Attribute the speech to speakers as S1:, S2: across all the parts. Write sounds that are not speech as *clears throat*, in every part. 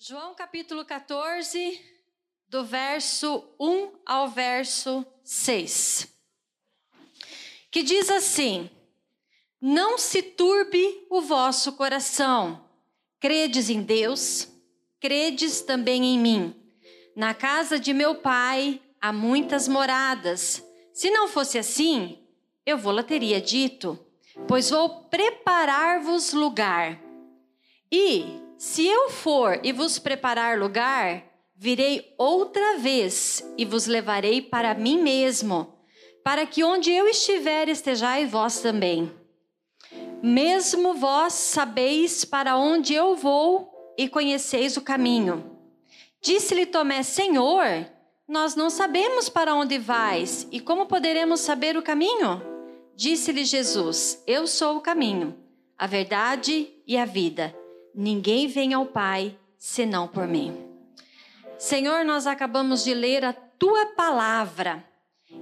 S1: João capítulo 14, do verso 1 ao verso 6. Que diz assim: Não se turbe o vosso coração. Credes em Deus, credes também em mim. Na casa de meu pai há muitas moradas. Se não fosse assim, eu vou-la teria dito, pois vou preparar-vos lugar. E se eu for e vos preparar lugar, virei outra vez e vos levarei para mim mesmo, para que onde eu estiver estejais vós também. Mesmo vós sabeis para onde eu vou e conheceis o caminho. Disse-lhe Tomé: Senhor, nós não sabemos para onde vais e como poderemos saber o caminho? Disse-lhe Jesus: Eu sou o caminho, a verdade e a vida. Ninguém vem ao Pai senão por mim. Senhor, nós acabamos de ler a tua palavra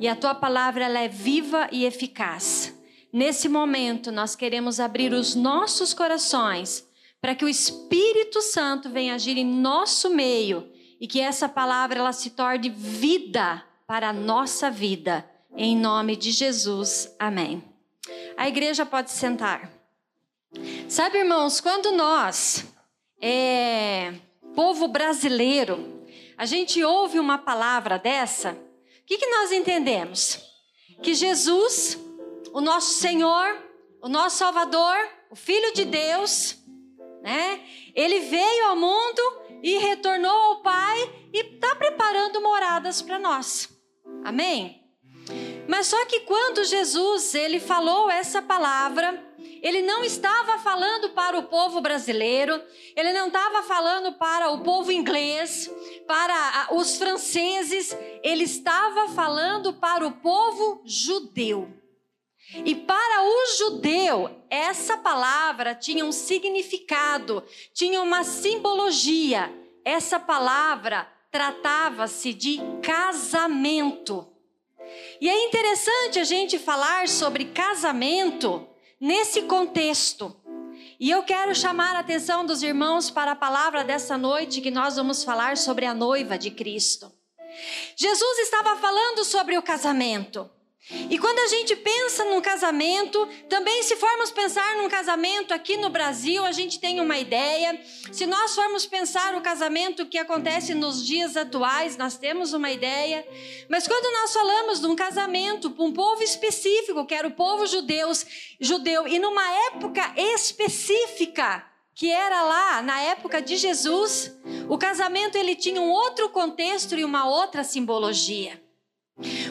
S1: e a tua palavra ela é viva e eficaz. Nesse momento, nós queremos abrir os nossos corações para que o Espírito Santo venha agir em nosso meio e que essa palavra ela se torne vida para a nossa vida. Em nome de Jesus. Amém. A igreja pode sentar. Sabe, irmãos, quando nós, é, povo brasileiro, a gente ouve uma palavra dessa, o que, que nós entendemos? Que Jesus, o nosso Senhor, o nosso Salvador, o Filho de Deus, né? Ele veio ao mundo e retornou ao Pai e está preparando moradas para nós. Amém? Mas só que quando Jesus ele falou essa palavra, ele não estava falando para o povo brasileiro, ele não estava falando para o povo inglês, para os franceses, ele estava falando para o povo judeu. E para o judeu, essa palavra tinha um significado, tinha uma simbologia. Essa palavra tratava-se de casamento. E é interessante a gente falar sobre casamento nesse contexto. E eu quero chamar a atenção dos irmãos para a palavra dessa noite que nós vamos falar sobre a noiva de Cristo. Jesus estava falando sobre o casamento. E quando a gente pensa num casamento, também se formos pensar num casamento aqui no Brasil, a gente tem uma ideia. Se nós formos pensar o casamento que acontece nos dias atuais, nós temos uma ideia. Mas quando nós falamos de um casamento para um povo específico, que era o povo judeus, judeu, e numa época específica, que era lá na época de Jesus, o casamento ele tinha um outro contexto e uma outra simbologia.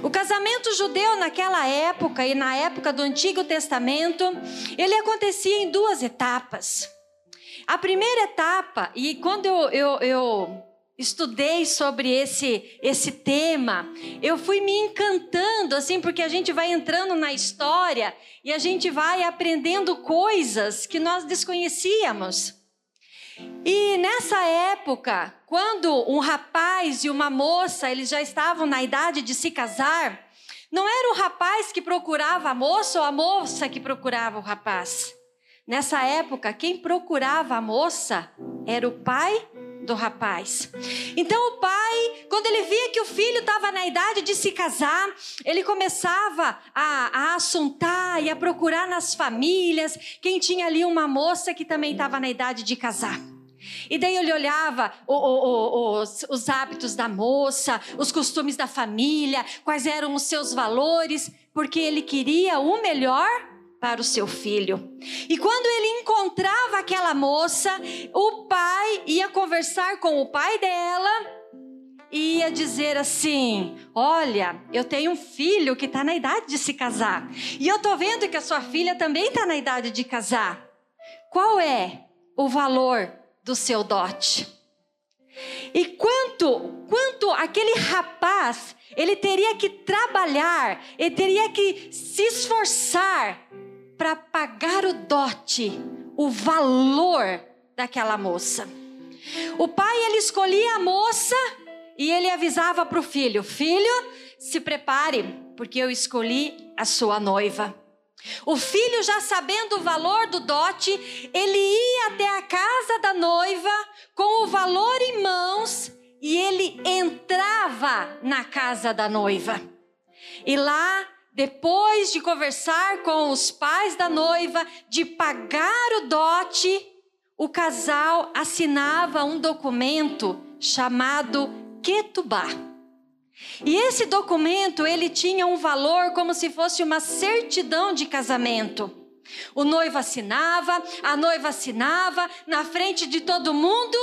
S1: O casamento judeu naquela época e na época do Antigo Testamento, ele acontecia em duas etapas. A primeira etapa, e quando eu, eu, eu estudei sobre esse, esse tema, eu fui me encantando, assim, porque a gente vai entrando na história e a gente vai aprendendo coisas que nós desconhecíamos. E nessa época, quando um rapaz e uma moça, eles já estavam na idade de se casar, não era o rapaz que procurava a moça ou a moça que procurava o rapaz. Nessa época, quem procurava a moça era o pai do rapaz. Então o pai, quando ele via que o filho estava na idade de se casar, ele começava a, a assuntar e a procurar nas famílias quem tinha ali uma moça que também estava na idade de casar. E daí ele olhava o, o, os, os hábitos da moça, os costumes da família, quais eram os seus valores, porque ele queria o melhor para o seu filho. E quando ele encontrava aquela moça, o pai ia conversar com o pai dela e ia dizer assim: Olha, eu tenho um filho que está na idade de se casar, e eu estou vendo que a sua filha também está na idade de casar. Qual é o valor do seu dote. E quanto, quanto aquele rapaz, ele teria que trabalhar, ele teria que se esforçar para pagar o dote, o valor daquela moça. O pai ele escolhia a moça e ele avisava para o filho: Filho, se prepare, porque eu escolhi a sua noiva. O filho, já sabendo o valor do dote, ele ia até a casa da noiva com o valor em mãos e ele entrava na casa da noiva. E lá, depois de conversar com os pais da noiva, de pagar o dote, o casal assinava um documento chamado Ketubá e esse documento, ele tinha um valor como se fosse uma certidão de casamento. O noivo assinava, a noiva assinava, na frente de todo mundo,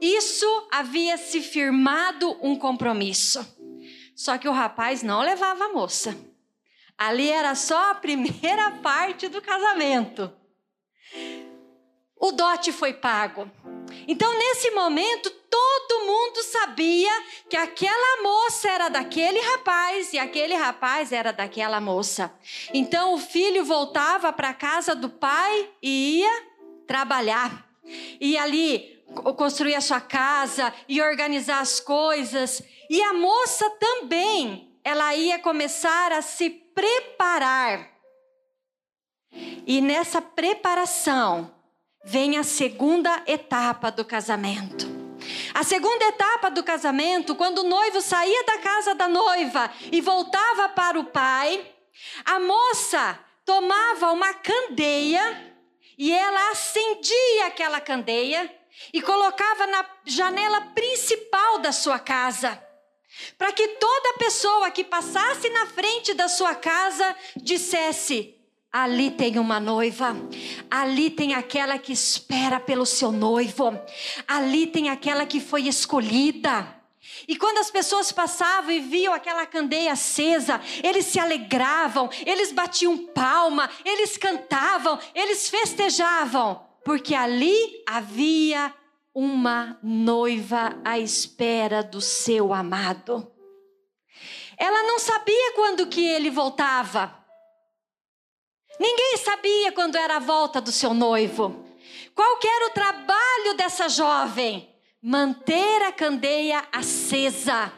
S1: isso havia se firmado um compromisso. Só que o rapaz não levava a moça. Ali era só a primeira *laughs* parte do casamento. O dote foi pago. Então, nesse momento, todo mundo sabia que aquela moça era daquele rapaz e aquele rapaz era daquela moça. Então, o filho voltava para a casa do pai e ia trabalhar. E ali construir a sua casa e organizar as coisas. E a moça também, ela ia começar a se preparar. E nessa preparação, vem a segunda etapa do casamento. A segunda etapa do casamento, quando o noivo saía da casa da noiva e voltava para o pai, a moça tomava uma candeia e ela acendia aquela candeia e colocava na janela principal da sua casa, para que toda pessoa que passasse na frente da sua casa dissesse: Ali tem uma noiva, ali tem aquela que espera pelo seu noivo, ali tem aquela que foi escolhida. E quando as pessoas passavam e viam aquela candeia acesa, eles se alegravam, eles batiam palma, eles cantavam, eles festejavam, porque ali havia uma noiva à espera do seu amado. Ela não sabia quando que ele voltava. Ninguém sabia quando era a volta do seu noivo. Qual era o trabalho dessa jovem? Manter a candeia acesa.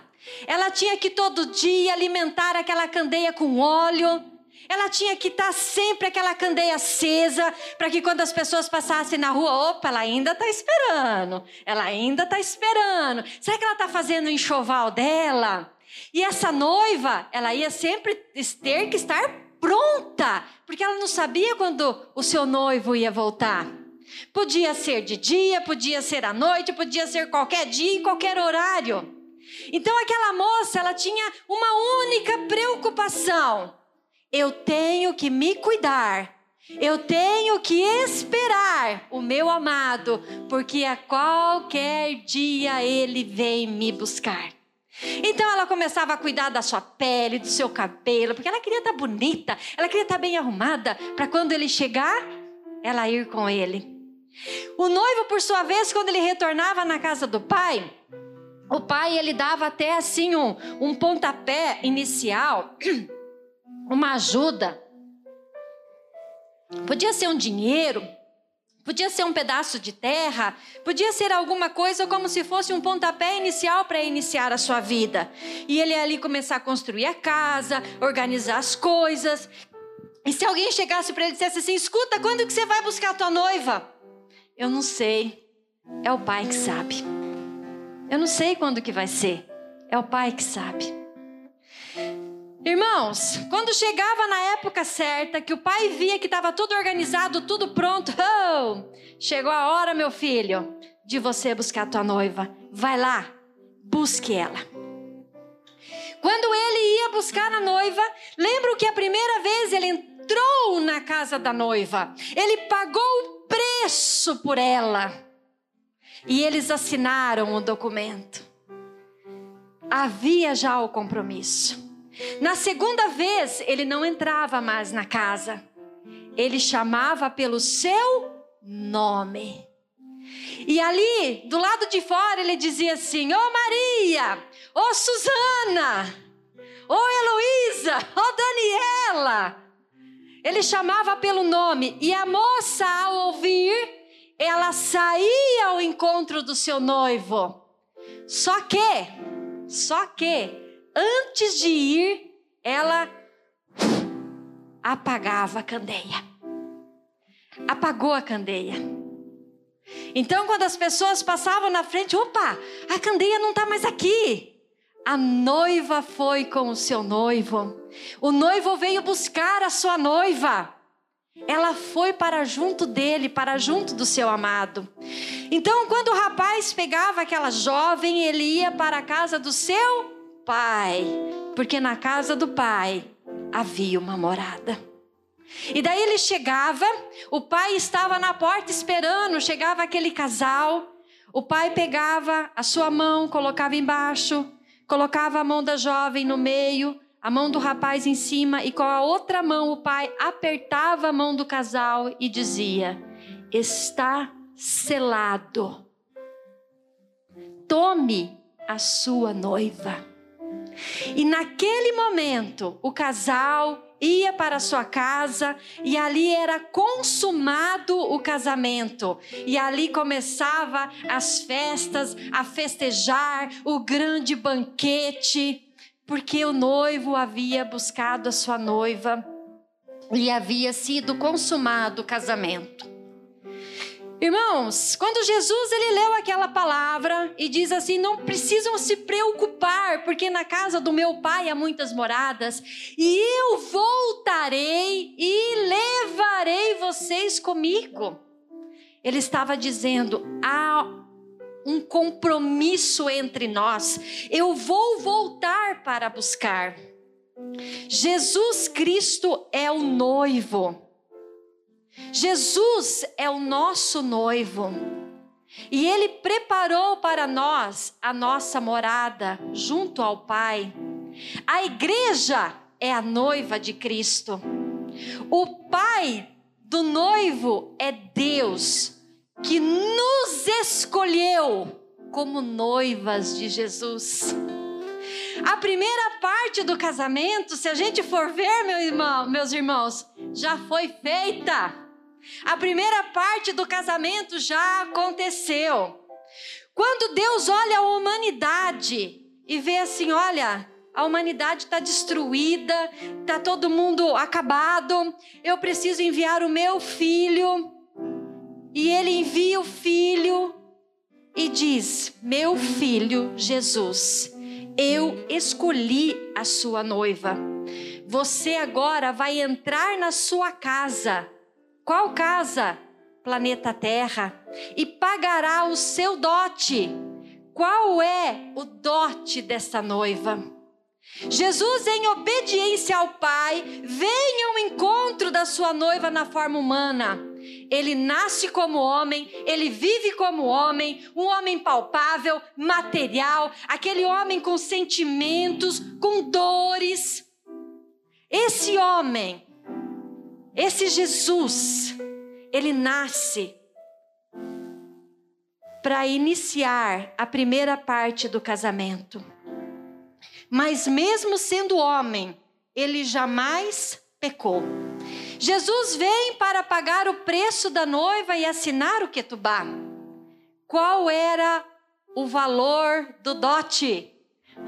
S1: Ela tinha que todo dia alimentar aquela candeia com óleo. Ela tinha que estar sempre aquela candeia acesa, para que quando as pessoas passassem na rua, opa, ela ainda está esperando. Ela ainda está esperando. Será que ela está fazendo o enxoval dela? E essa noiva, ela ia sempre ter que estar pronta, porque ela não sabia quando o seu noivo ia voltar. Podia ser de dia, podia ser à noite, podia ser qualquer dia, em qualquer horário. Então aquela moça, ela tinha uma única preocupação: eu tenho que me cuidar. Eu tenho que esperar o meu amado, porque a qualquer dia ele vem me buscar. Então ela começava a cuidar da sua pele, do seu cabelo, porque ela queria estar bonita, ela queria estar bem arrumada, para quando ele chegar, ela ir com ele. O noivo, por sua vez, quando ele retornava na casa do pai, o pai ele dava até assim um, um pontapé inicial, *clears throat* uma ajuda. Podia ser um dinheiro, Podia ser um pedaço de terra, podia ser alguma coisa como se fosse um pontapé inicial para iniciar a sua vida. E ele ali começar a construir a casa, organizar as coisas. E se alguém chegasse para ele e dissesse assim: "Escuta, quando que você vai buscar a tua noiva?" Eu não sei. É o pai que sabe. Eu não sei quando que vai ser. É o pai que sabe. Irmãos, quando chegava na época certa, que o pai via que estava tudo organizado, tudo pronto, oh, chegou a hora, meu filho, de você buscar a tua noiva. Vai lá, busque ela. Quando ele ia buscar a noiva, lembro que a primeira vez ele entrou na casa da noiva, ele pagou o preço por ela e eles assinaram o documento. Havia já o compromisso. Na segunda vez, ele não entrava mais na casa. Ele chamava pelo seu nome. E ali, do lado de fora, ele dizia assim: Ô oh Maria, ô oh Susana, ô oh Heloísa, ô oh Daniela. Ele chamava pelo nome. E a moça, ao ouvir, ela saía ao encontro do seu noivo. Só que, só que, antes de ir, ela apagava a candeia. Apagou a candeia. Então, quando as pessoas passavam na frente, opa, a candeia não está mais aqui. a noiva foi com o seu noivo. O noivo veio buscar a sua noiva. Ela foi para junto dele, para junto do seu amado. Então, quando o rapaz pegava aquela jovem, ele ia para a casa do seu pai, porque na casa do pai havia uma morada. E daí ele chegava, o pai estava na porta esperando, chegava aquele casal, o pai pegava a sua mão, colocava embaixo, colocava a mão da jovem no meio, a mão do rapaz em cima e com a outra mão o pai apertava a mão do casal e dizia: Está selado. Tome a sua noiva. E naquele momento, o casal ia para sua casa e ali era consumado o casamento. E ali começava as festas, a festejar, o grande banquete, porque o noivo havia buscado a sua noiva e havia sido consumado o casamento. Irmãos, quando Jesus ele leu aquela palavra e diz assim: "Não precisam se preocupar, porque na casa do meu pai há muitas moradas, e eu voltarei e levarei vocês comigo". Ele estava dizendo: há um compromisso entre nós. Eu vou voltar para buscar. Jesus Cristo é o noivo. Jesus é o nosso noivo. E ele preparou para nós a nossa morada junto ao Pai. A igreja é a noiva de Cristo. O pai do noivo é Deus, que nos escolheu como noivas de Jesus. A primeira parte do casamento, se a gente for ver, meu irmão, meus irmãos, já foi feita. A primeira parte do casamento já aconteceu. Quando Deus olha a humanidade e vê assim: olha, a humanidade está destruída, está todo mundo acabado, eu preciso enviar o meu filho. E ele envia o filho e diz: Meu filho Jesus, eu escolhi a sua noiva. Você agora vai entrar na sua casa qual casa? Planeta Terra. E pagará o seu dote. Qual é o dote dessa noiva? Jesus, em obediência ao Pai, vem ao encontro da sua noiva na forma humana. Ele nasce como homem, ele vive como homem, um homem palpável, material, aquele homem com sentimentos, com dores. Esse homem esse Jesus, ele nasce para iniciar a primeira parte do casamento. Mas mesmo sendo homem, ele jamais pecou. Jesus vem para pagar o preço da noiva e assinar o ketubá. Qual era o valor do dote?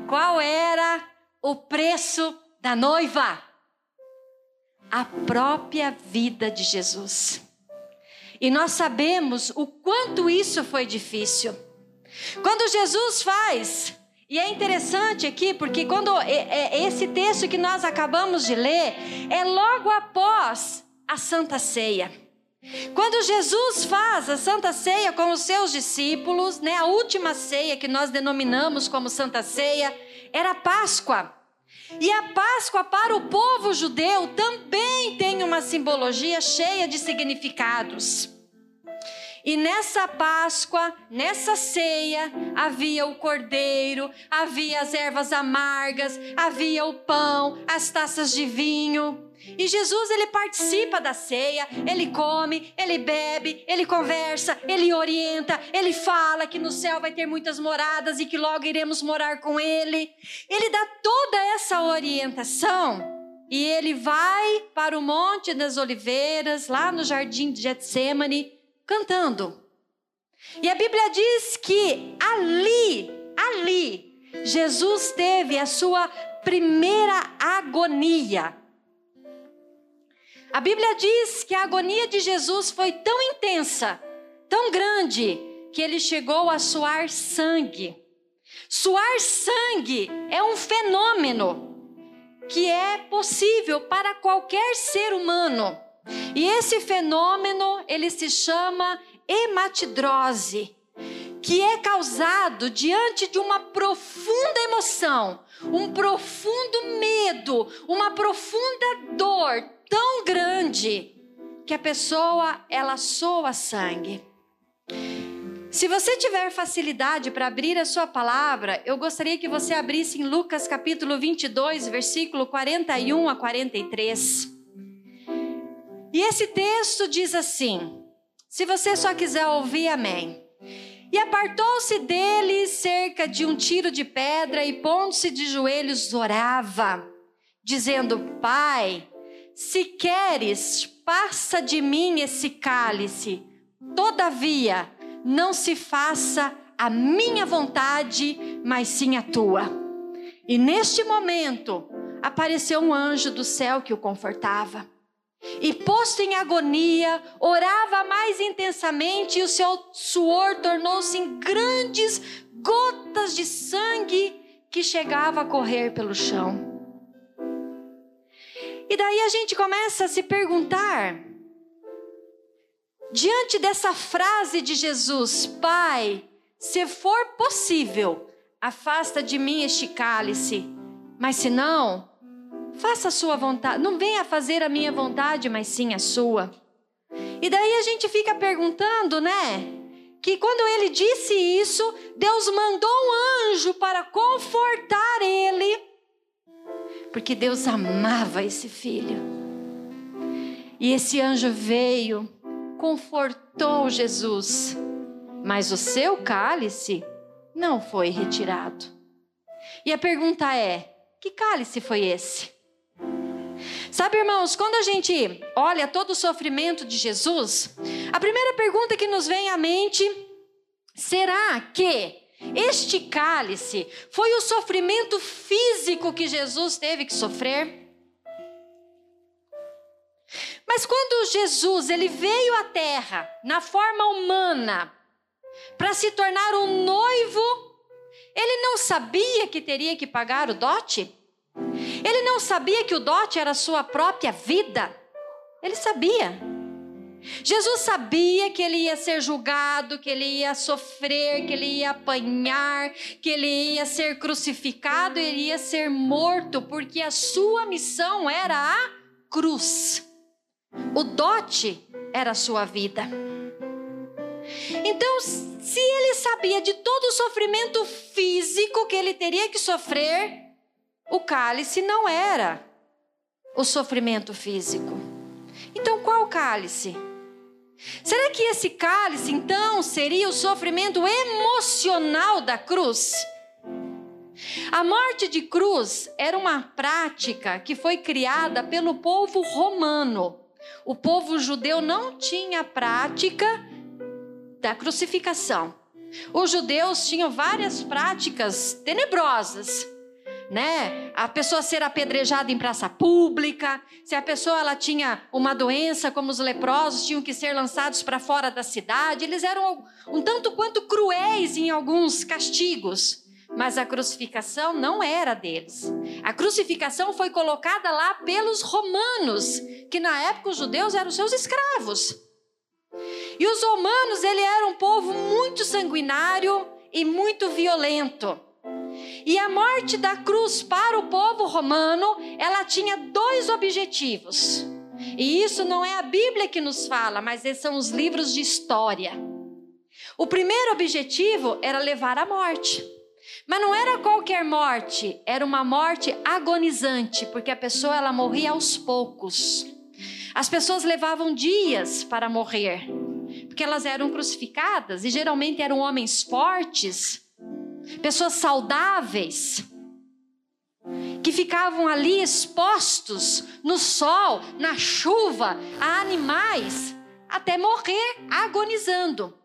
S1: Qual era o preço da noiva? A própria vida de Jesus. E nós sabemos o quanto isso foi difícil. Quando Jesus faz, e é interessante aqui, porque quando é, é, esse texto que nós acabamos de ler é logo após a Santa Ceia. Quando Jesus faz a Santa Ceia com os seus discípulos, né, a última ceia que nós denominamos como Santa Ceia, era Páscoa. E a Páscoa para o povo judeu também tem uma simbologia cheia de significados. E nessa Páscoa, nessa ceia, havia o cordeiro, havia as ervas amargas, havia o pão, as taças de vinho. E Jesus ele participa da ceia, ele come, ele bebe, ele conversa, ele orienta, ele fala que no céu vai ter muitas moradas e que logo iremos morar com ele. Ele dá toda essa orientação e ele vai para o Monte das Oliveiras, lá no jardim de Getsemane, cantando. E a Bíblia diz que ali, ali, Jesus teve a sua primeira agonia. A Bíblia diz que a agonia de Jesus foi tão intensa, tão grande, que ele chegou a suar sangue. Suar sangue é um fenômeno que é possível para qualquer ser humano. E esse fenômeno, ele se chama hematidrose, que é causado diante de uma profunda emoção, um profundo medo, uma profunda dor tão grande que a pessoa ela soa sangue. Se você tiver facilidade para abrir a sua palavra, eu gostaria que você abrisse em Lucas capítulo 22, versículo 41 a 43. E esse texto diz assim: se você só quiser ouvir, amém. E apartou-se dele cerca de um tiro de pedra e, pondo-se de joelhos, orava, dizendo: Pai, se queres, passa de mim esse cálice. Todavia, não se faça a minha vontade, mas sim a tua. E neste momento, apareceu um anjo do céu que o confortava. E posto em agonia, orava mais intensamente e o seu suor tornou-se em grandes gotas de sangue que chegava a correr pelo chão. E daí a gente começa a se perguntar, diante dessa frase de Jesus, Pai, se for possível, afasta de mim este cálice, mas se não, faça a sua vontade, não venha fazer a minha vontade, mas sim a sua. E daí a gente fica perguntando, né? Que quando ele disse isso, Deus mandou um anjo para confortar ele, porque Deus amava esse filho. E esse anjo veio, confortou Jesus, mas o seu cálice não foi retirado. E a pergunta é: que cálice foi esse? Sabe, irmãos, quando a gente olha todo o sofrimento de Jesus, a primeira pergunta que nos vem à mente: será que este cálice foi o sofrimento físico que Jesus teve que sofrer? Mas quando Jesus ele veio à terra na forma humana para se tornar um noivo, ele não sabia que teria que pagar o dote? Ele não sabia que o dote era sua própria vida? Ele sabia. Jesus sabia que ele ia ser julgado, que ele ia sofrer, que ele ia apanhar, que ele ia ser crucificado, ele ia ser morto, porque a sua missão era a cruz. O dote era a sua vida. Então, se ele sabia de todo o sofrimento físico que ele teria que sofrer, o cálice não era o sofrimento físico. Então, qual cálice? Será que esse cálice, então, seria o sofrimento emocional da cruz? A morte de cruz era uma prática que foi criada pelo povo romano. O povo judeu não tinha prática da crucificação. Os judeus tinham várias práticas tenebrosas né? A pessoa ser apedrejada em praça pública, se a pessoa ela tinha uma doença, como os leprosos, tinham que ser lançados para fora da cidade. Eles eram um tanto quanto cruéis em alguns castigos. Mas a crucificação não era deles. A crucificação foi colocada lá pelos romanos, que na época os judeus eram seus escravos. E os romanos, ele era um povo muito sanguinário e muito violento. E a morte da cruz para o povo romano, ela tinha dois objetivos. E isso não é a Bíblia que nos fala, mas esses são os livros de história. O primeiro objetivo era levar à morte. Mas não era qualquer morte, era uma morte agonizante, porque a pessoa ela morria aos poucos. As pessoas levavam dias para morrer, porque elas eram crucificadas e geralmente eram homens fortes pessoas saudáveis, que ficavam ali expostos no sol, na chuva, a animais, até morrer agonizando.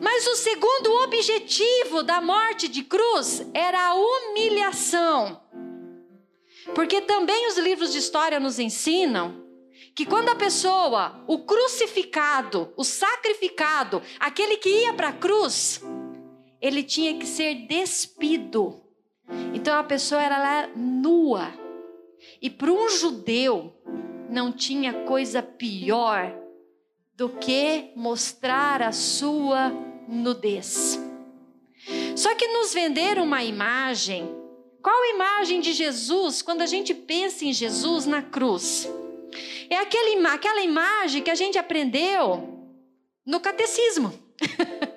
S1: Mas o segundo objetivo da morte de cruz era a humilhação. Porque também os livros de história nos ensinam que quando a pessoa, o crucificado, o sacrificado, aquele que ia para a cruz, ele tinha que ser despido. Então a pessoa era lá nua. E para um judeu não tinha coisa pior do que mostrar a sua nudez. Só que nos venderam uma imagem. Qual imagem de Jesus quando a gente pensa em Jesus na cruz? É aquele, aquela imagem que a gente aprendeu no catecismo. *laughs*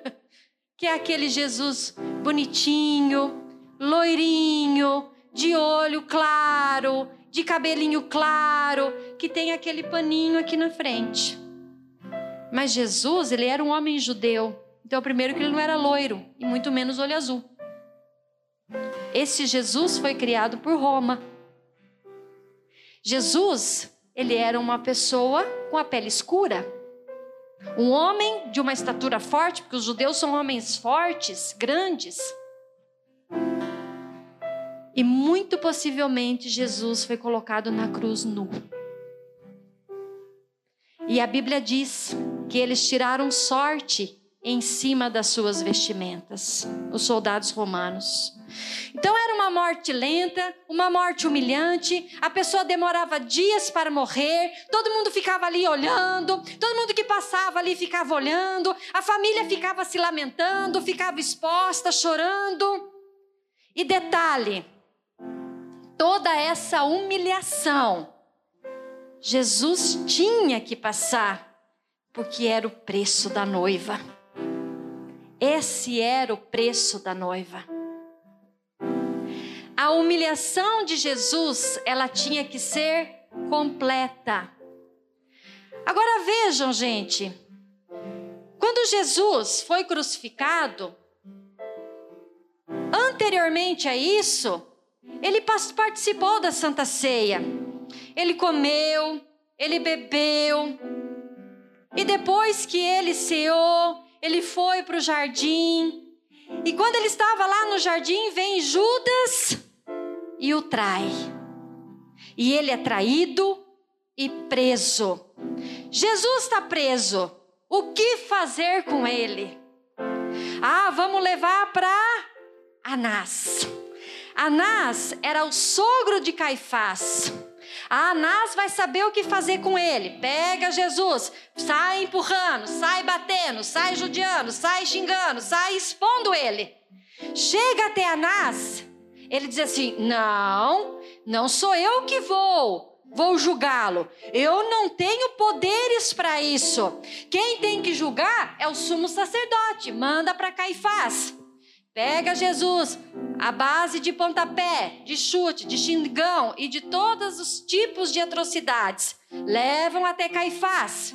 S1: que é aquele Jesus bonitinho, loirinho, de olho claro, de cabelinho claro, que tem aquele paninho aqui na frente. Mas Jesus, ele era um homem judeu. Então, primeiro que ele não era loiro e muito menos olho azul. Esse Jesus foi criado por Roma. Jesus, ele era uma pessoa com a pele escura. Um homem de uma estatura forte, porque os judeus são homens fortes, grandes. E muito possivelmente Jesus foi colocado na cruz nu. E a Bíblia diz que eles tiraram sorte em cima das suas vestimentas, os soldados romanos. Então era uma morte lenta, uma morte humilhante, a pessoa demorava dias para morrer, todo mundo ficava ali olhando, todo mundo que passava ali ficava olhando, a família ficava se lamentando, ficava exposta, chorando. E detalhe, toda essa humilhação, Jesus tinha que passar, porque era o preço da noiva. Esse era o preço da noiva. A humilhação de Jesus, ela tinha que ser completa. Agora vejam, gente, quando Jesus foi crucificado, anteriormente a isso, ele participou da Santa Ceia. Ele comeu, ele bebeu. E depois que ele ceou, ele foi para o jardim. E quando ele estava lá no jardim, vem Judas e o trai. E ele é traído e preso. Jesus está preso. O que fazer com ele? Ah, vamos levar para Anás. Anás era o sogro de Caifás. Anás vai saber o que fazer com ele. Pega Jesus, sai empurrando, sai batendo, sai judiando, sai xingando, sai expondo ele. Chega até Anás, ele diz assim: Não, não sou eu que vou. Vou julgá-lo. Eu não tenho poderes para isso. Quem tem que julgar é o sumo sacerdote. Manda para Caifás. Pega Jesus, a base de pontapé, de chute, de xingão e de todos os tipos de atrocidades. Levam até Caifás.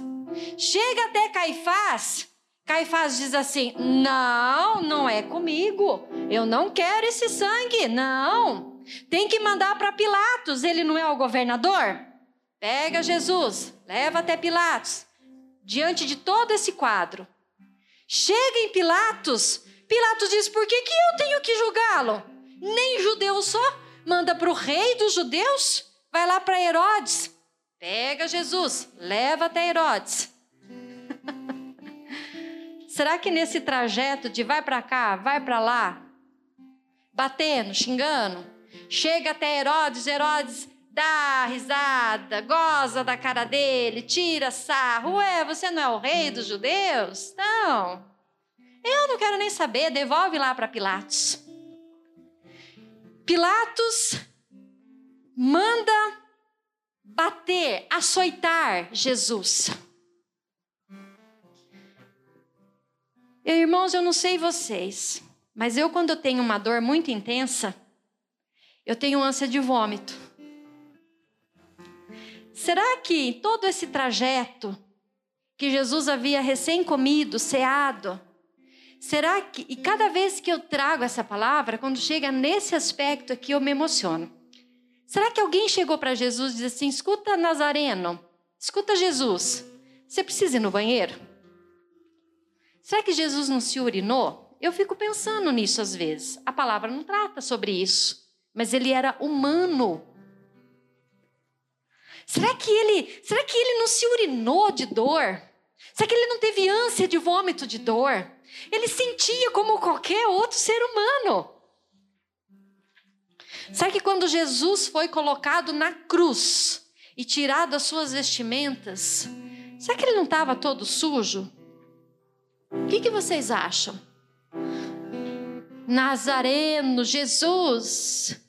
S1: Chega até Caifás. Caifás diz assim: Não, não é comigo. Eu não quero esse sangue. Não. Tem que mandar para Pilatos. Ele não é o governador? Pega Jesus, leva até Pilatos. Diante de todo esse quadro. Chega em Pilatos. Pilatos diz: Por que, que eu tenho que julgá-lo? Nem judeu só. Manda para o rei dos judeus. Vai lá para Herodes. Pega Jesus, leva até Herodes. *laughs* Será que nesse trajeto de vai para cá, vai para lá, batendo, xingando, chega até Herodes, Herodes dá risada, goza da cara dele, tira sarro. Ué, você não é o rei dos judeus? Não. Eu não quero nem saber, devolve lá para Pilatos. Pilatos manda bater, açoitar Jesus. Irmãos, eu não sei vocês, mas eu, quando tenho uma dor muito intensa, eu tenho ânsia de vômito. Será que todo esse trajeto que Jesus havia recém comido, ceado, Será que, e cada vez que eu trago essa palavra, quando chega nesse aspecto aqui, eu me emociono. Será que alguém chegou para Jesus e disse assim: escuta, Nazareno, escuta, Jesus, você precisa ir no banheiro? Será que Jesus não se urinou? Eu fico pensando nisso às vezes. A palavra não trata sobre isso, mas ele era humano. Será que ele, será que ele não se urinou de dor? Será que ele não teve ânsia de vômito de dor? Ele sentia como qualquer outro ser humano. Sabe que quando Jesus foi colocado na cruz e tirado as suas vestimentas, será que ele não estava todo sujo? O que, que vocês acham? Nazareno, Jesus,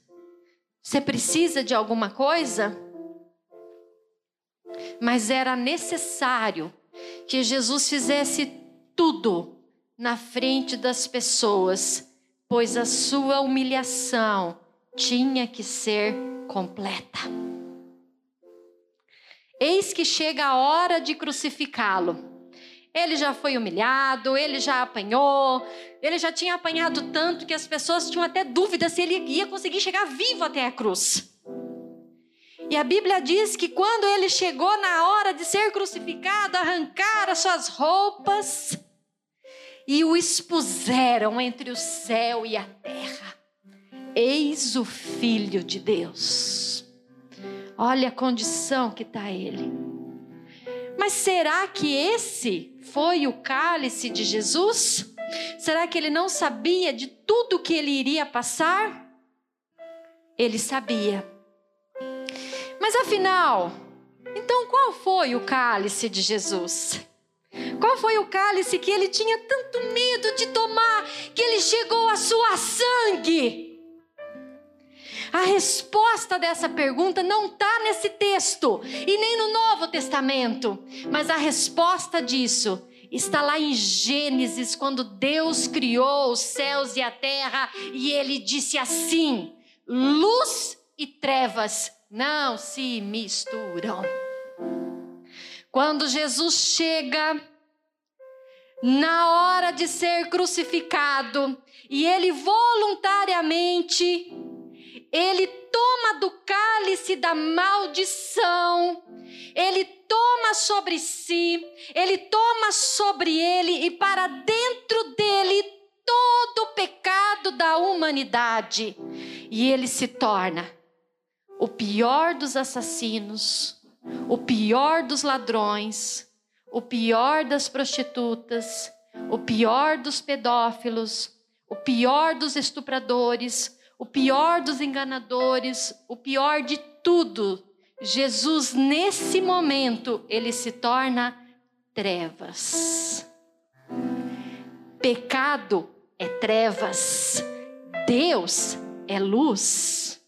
S1: você precisa de alguma coisa? Mas era necessário que Jesus fizesse tudo na frente das pessoas, pois a sua humilhação tinha que ser completa. Eis que chega a hora de crucificá-lo. Ele já foi humilhado, ele já apanhou, ele já tinha apanhado tanto que as pessoas tinham até dúvida se ele ia conseguir chegar vivo até a cruz. E a Bíblia diz que quando ele chegou na hora de ser crucificado, arrancaram as suas roupas e o expuseram entre o céu e a terra. Eis o Filho de Deus. Olha a condição que está ele. Mas será que esse foi o cálice de Jesus? Será que ele não sabia de tudo que ele iria passar? Ele sabia. Mas afinal, então qual foi o cálice de Jesus? Qual foi o cálice que ele tinha tanto medo de tomar que ele chegou a suar sangue? A resposta dessa pergunta não está nesse texto e nem no Novo Testamento, mas a resposta disso está lá em Gênesis, quando Deus criou os céus e a terra e ele disse assim: luz e trevas não se misturam. Quando Jesus chega na hora de ser crucificado e ele voluntariamente ele toma do cálice da maldição, ele toma sobre si, ele toma sobre ele e para dentro dele todo o pecado da humanidade. E ele se torna o pior dos assassinos, o pior dos ladrões, o pior das prostitutas, o pior dos pedófilos, o pior dos estupradores, o pior dos enganadores, o pior de tudo. Jesus, nesse momento, ele se torna trevas. Pecado é trevas, Deus é luz.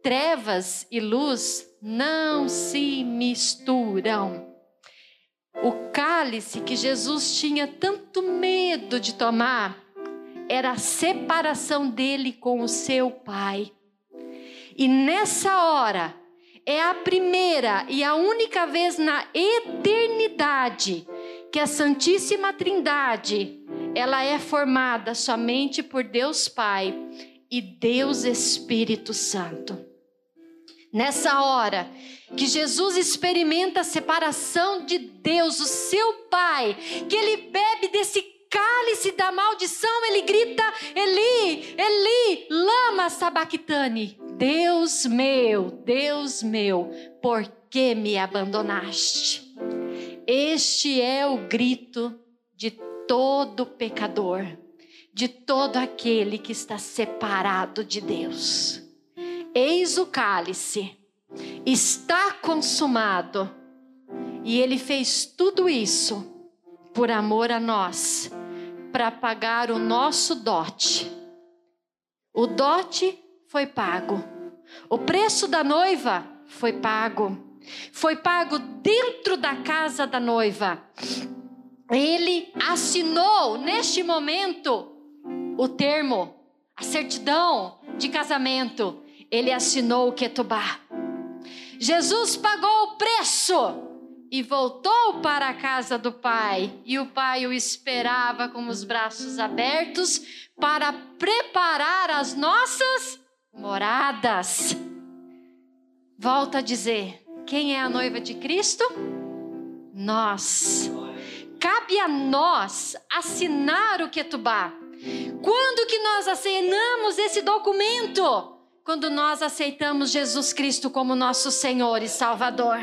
S1: Trevas e luz não se misturam. O cálice que Jesus tinha tanto medo de tomar era a separação dele com o seu pai. E nessa hora, é a primeira e a única vez na eternidade que a Santíssima Trindade, ela é formada somente por Deus Pai e Deus Espírito Santo. Nessa hora que Jesus experimenta a separação de Deus, o seu Pai, que ele bebe desse cálice da maldição, ele grita: Eli, Eli, lama sabachthani. Deus meu, Deus meu, por que me abandonaste? Este é o grito de todo pecador, de todo aquele que está separado de Deus. Eis o cálice, está consumado, e ele fez tudo isso por amor a nós para pagar o nosso dote. O dote foi pago. O preço da noiva foi pago. Foi pago dentro da casa da noiva. Ele assinou neste momento o termo, a certidão de casamento. Ele assinou o ketubá. Jesus pagou o preço e voltou para a casa do pai. E o pai o esperava com os braços abertos para preparar as nossas moradas. Volta a dizer: quem é a noiva de Cristo? Nós. Cabe a nós assinar o Ketubá. Quando que nós assinamos esse documento? Quando nós aceitamos Jesus Cristo como nosso Senhor e Salvador.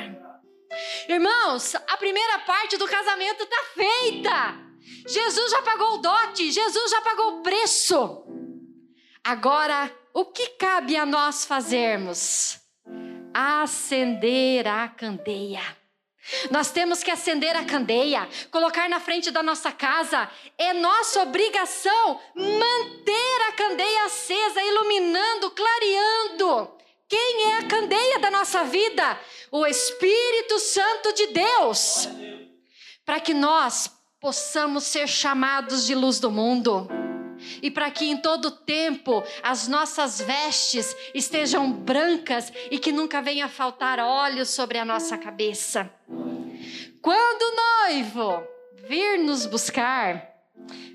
S1: Irmãos, a primeira parte do casamento está feita. Jesus já pagou o dote, Jesus já pagou o preço. Agora, o que cabe a nós fazermos? Acender a candeia. Nós temos que acender a candeia, colocar na frente da nossa casa. É nossa obrigação manter a candeia acesa, iluminando, clareando. Quem é a candeia da nossa vida? O Espírito Santo de Deus. Para que nós possamos ser chamados de luz do mundo. E para que em todo tempo as nossas vestes estejam brancas e que nunca venha faltar óleo sobre a nossa cabeça. Quando o noivo vir nos buscar,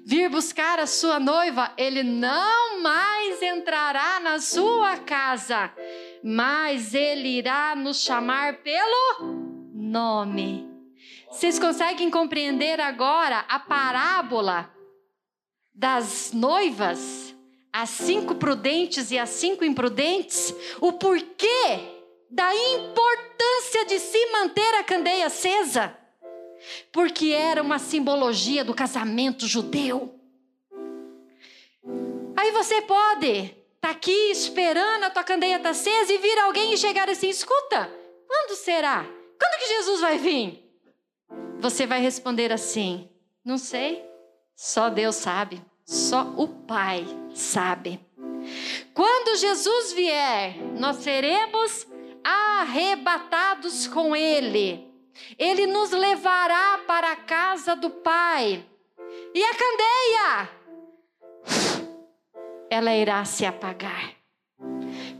S1: vir buscar a sua noiva, ele não mais entrará na sua casa, mas ele irá nos chamar pelo nome. Vocês conseguem compreender agora a parábola das noivas, as cinco prudentes e as cinco imprudentes? O porquê da importância de se manter a candeia acesa, porque era uma simbologia do casamento judeu. Aí você pode estar tá aqui esperando a tua candeia estar tá acesa e vir alguém e chegar assim: escuta, quando será? Quando que Jesus vai vir? Você vai responder assim: não sei, só Deus sabe, só o Pai sabe. Quando Jesus vier, nós seremos arrebatados com Ele. Ele nos levará para a casa do Pai. E a candeia, ela irá se apagar,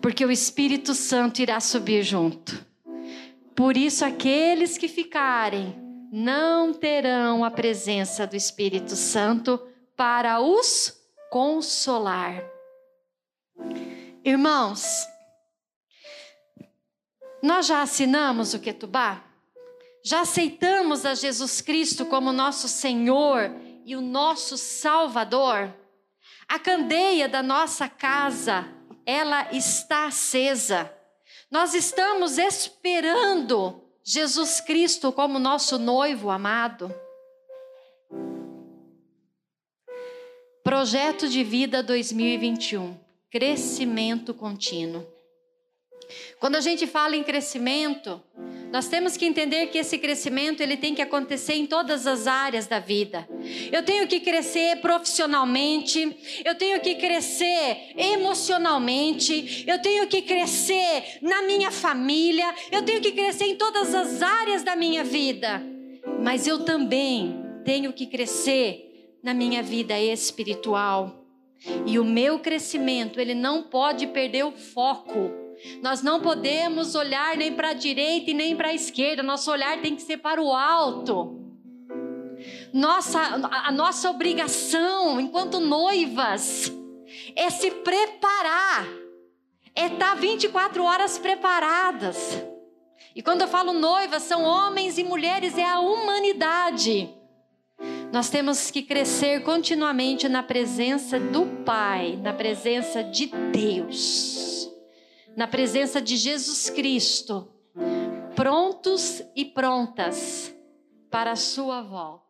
S1: porque o Espírito Santo irá subir junto. Por isso, aqueles que ficarem não terão a presença do Espírito Santo para os consolar. Irmãos, nós já assinamos o Ketubá? Já aceitamos a Jesus Cristo como nosso Senhor e o nosso Salvador? A candeia da nossa casa, ela está acesa. Nós estamos esperando Jesus Cristo como nosso noivo amado. Projeto de Vida 2021 Crescimento contínuo. Quando a gente fala em crescimento, nós temos que entender que esse crescimento ele tem que acontecer em todas as áreas da vida. Eu tenho que crescer profissionalmente, eu tenho que crescer emocionalmente, eu tenho que crescer na minha família, eu tenho que crescer em todas as áreas da minha vida. Mas eu também tenho que crescer na minha vida espiritual. E o meu crescimento, ele não pode perder o foco nós não podemos olhar nem para a direita e nem para a esquerda, nosso olhar tem que ser para o alto. Nossa, a nossa obrigação enquanto noivas é se preparar, é estar 24 horas preparadas. E quando eu falo noivas, são homens e mulheres, é a humanidade. Nós temos que crescer continuamente na presença do Pai, na presença de Deus na presença de Jesus Cristo, prontos e prontas para a sua volta.